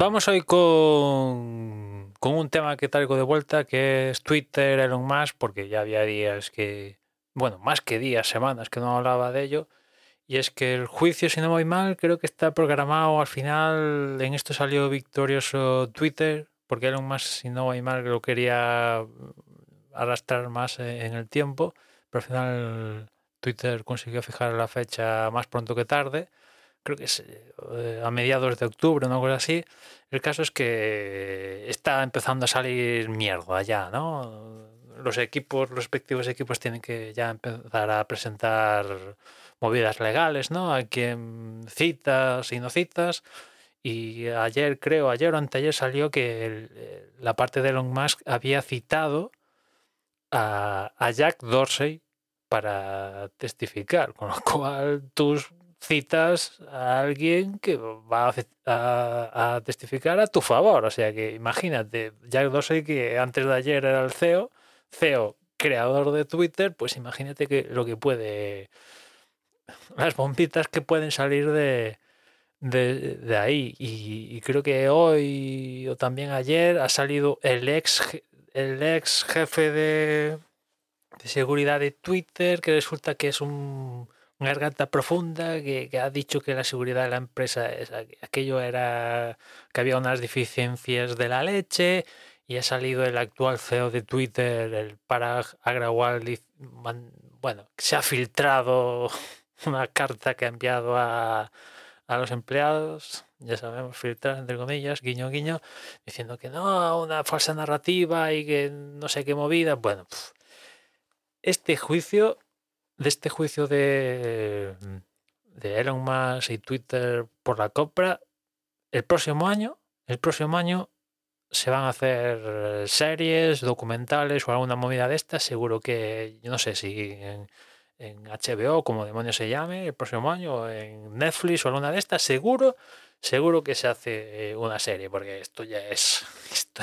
Vamos hoy con, con un tema que traigo de vuelta, que es Twitter, Elon Musk, porque ya había días que, bueno, más que días, semanas que no hablaba de ello. Y es que el juicio, si no voy mal, creo que está programado al final. En esto salió victorioso Twitter, porque Elon Musk, si no voy mal, lo quería arrastrar más en el tiempo. Pero al final Twitter consiguió fijar la fecha más pronto que tarde creo que es eh, a mediados de octubre, una cosa así. El caso es que está empezando a salir mierda ya, ¿no? Los equipos, los respectivos equipos tienen que ya empezar a presentar movidas legales, ¿no? A quien citas y no citas. Y ayer, creo, ayer o anteayer salió que eh, la parte de Elon Musk había citado a, a Jack Dorsey para testificar, con lo cual tus citas a alguien que va a, testificar a tu favor. O sea que imagínate, Jack Dorsey que antes de ayer era el CEO, CEO creador de Twitter, pues imagínate que lo que puede, las bombitas que pueden salir de, de, ahí. Y, creo que hoy o también ayer ha salido el ex, el ex jefe de, seguridad de Twitter, que resulta que es un garganta profunda que, ha dicho que la seguridad de la empresa es aquello era que había unas deficiencias de la leche y ha salido el actual CEO de Twitter, el Parag Agrawal, bueno, se ha filtrado una carta que ha enviado a, a los empleados, ya sabemos, filtrar entre comillas, guiño guiño, diciendo que no, una falsa narrativa y que no sé qué movida. Bueno, este juicio de este juicio de, de Elon Musk y Twitter por la compra, el próximo año, el próximo año se van a hacer series, documentales o alguna movida de estas. Seguro que, yo no sé si en, en HBO, como demonios se llame, el próximo año, o en Netflix o alguna de estas, seguro, seguro que se hace una serie, porque esto ya es, esto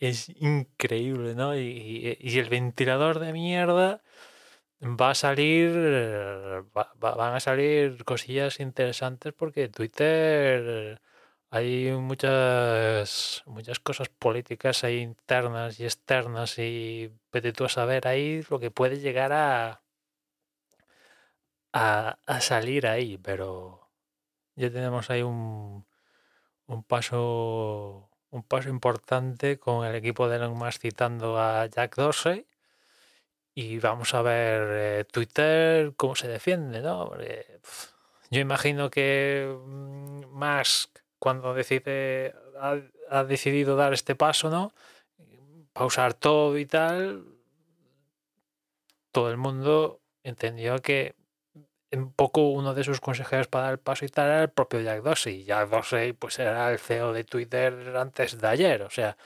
es increíble, ¿no? Y, y el ventilador de mierda va a salir, van a salir cosillas interesantes porque Twitter hay muchas, muchas cosas políticas ahí internas y externas y vete tú a saber ahí lo que puede llegar a, a, salir ahí, pero ya tenemos ahí un, un paso un paso importante con el equipo de Elon Musk citando a Jack Dorsey y vamos a ver eh, Twitter cómo se defiende, ¿no? yo imagino que mm, Musk cuando decide ha, decidido dar este paso, ¿no? Pausar todo y tal, todo el mundo entendió que un poco uno de sus consejeros para dar el paso y tal era el propio Jack Dorsey. Jack Dorsey pues era el CEO de Twitter antes de ayer, o sea,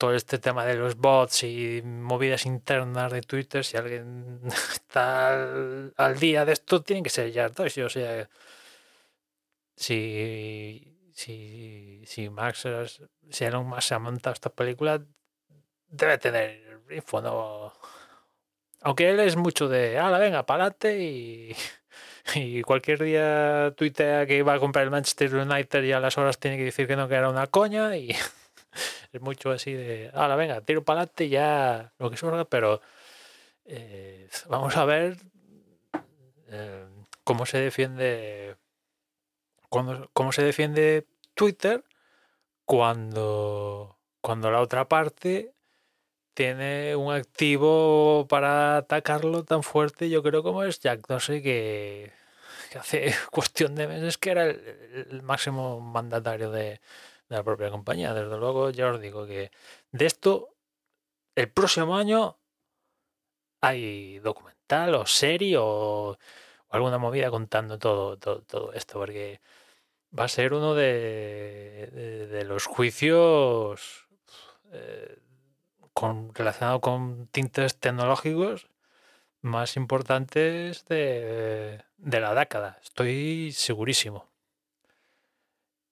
todo este tema de los bots y movidas internas de Twitter, si alguien está al, día de esto, tiene que ser ya O sea, si, si, si Max, si Elon Musk se ha montado esta película, debe tener info, ¿no? Aunque él es mucho de, ala, venga, pa'lante y, y cualquier día tuitea que iba a comprar el Manchester United y a las horas tiene que decir que no, que era una coña y es mucho así de, ahora venga, tiro para adelante ya lo que surja, pero eh, vamos a ver eh, cómo se defiende cómo se defiende Twitter cuando cuando la otra parte tiene un activo para atacarlo tan fuerte, yo creo como es Jack sé que, hace cuestión de meses que era el, máximo mandatario de, de, la propia compañía. Desde luego, ya os digo que de esto, el próximo año hay documental o serie o, alguna movida contando todo, todo, esto, porque va a ser uno de, de, los juicios eh, con, relacionado con tintes tecnológicos más importantes de la década. Estoy segurísimo.